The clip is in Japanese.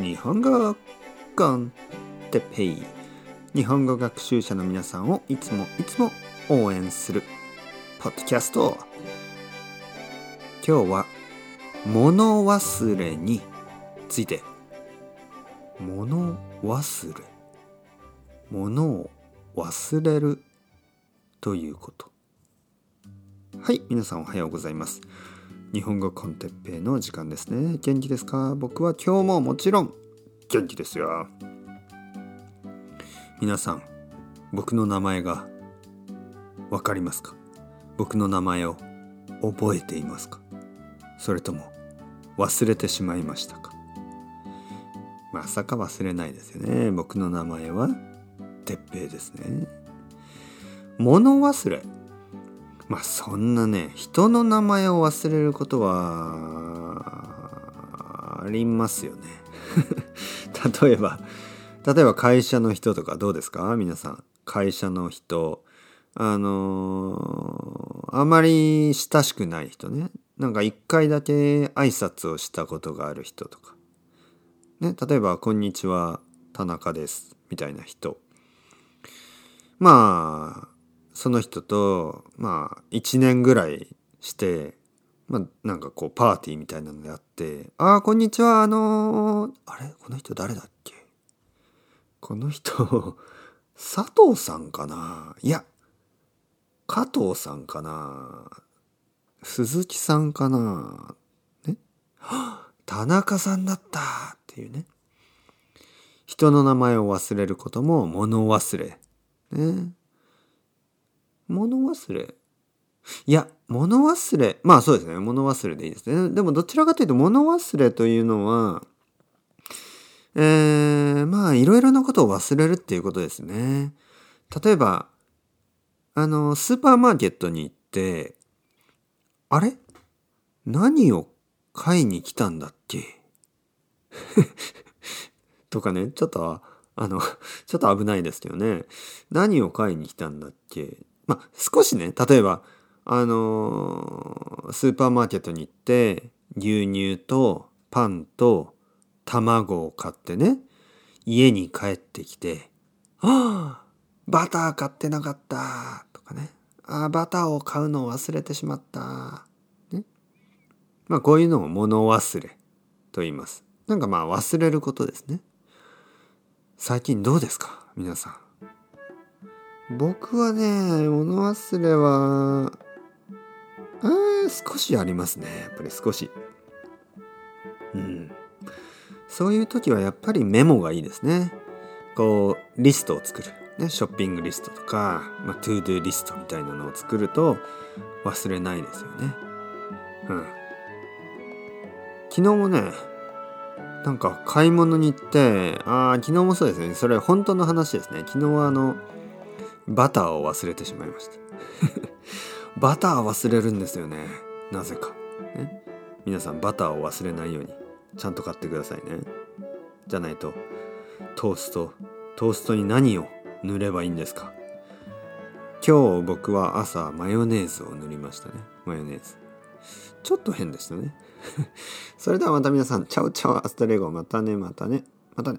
日本語コンテペイ。日本語学習者の皆さんをいつもいつも応援するポッドキャスト。今日は物忘れについて。物忘れ。物を忘れるということ。はい皆さんおはようございます。日本語コンテッペイの時間ですね。元気ですか？僕は今日ももちろん元気ですよ。皆さん僕の名前がわかりますか？僕の名前を覚えていますか？それとも忘れてしまいましたか？まさか忘れないですよね。僕の名前はてっぺいですね。物忘れまあそんなね人の名前を忘れることはありますよね。例えば例えば会社の人とかどうですか？皆さん。会社の人。あのー、あまり親しくない人ね。なんか一回だけ挨拶をしたことがある人とか。ね例えば「こんにちは田中です」みたいな人。まあその人とまあ1年ぐらいしてまあなんかこうパーティーみたいなのであって「ああこんにちは。あのー、あれ？この人誰だっけ？この人佐藤さんかな？いや加藤さんかな？鈴木さんかな？ね？田中さんだった！っていうね。人の名前を忘れることも物忘れ。ね？物忘れ？いや物忘れ。まあそうですね。物忘れでいいですね。でもどちらかというと物忘れというのはえー、まあいろいろなことを忘れるっていうことですね。例えばあのスーパーマーケットに行ってあれ？何を買いに来たんだっけ？とかねちょっとあのちょっと危ないですけどね。何を買いに来たんだっけ？まあ少しね例えばあのー、スーパーマーケットに行って牛乳とパンと卵を買ってね家に帰ってきて「ああバター買ってなかった」とかね「ああバターを買うのを忘れてしまった」ねまあこういうのを物忘れと言います。なんかまあ忘れることですね。最近どうですか？皆さん。僕はね物忘れはあ少しありますね。やっぱり少し。うん。そういう時はやっぱりメモがいいですね。こうリストを作る、ね、ショッピングリストとか、まあ、 to do リストみたいなのを作ると忘れないですよね。うん。昨日もねなんか買い物に行ってああ昨日もそうですね。それ本当の話ですね。昨日はあのバターを忘れてしまいました。バター忘れるんですよね。なぜか、ね、皆さんバターを忘れないようにちゃんと買ってくださいね。じゃないとトーストトーストに何を塗ればいいんですか。今日僕は朝マヨネーズを塗りましたね。マヨネーズ。ちょっと変でしたね。それではまた皆さん。チャウチャウアストレゴ。またねまたね。またね。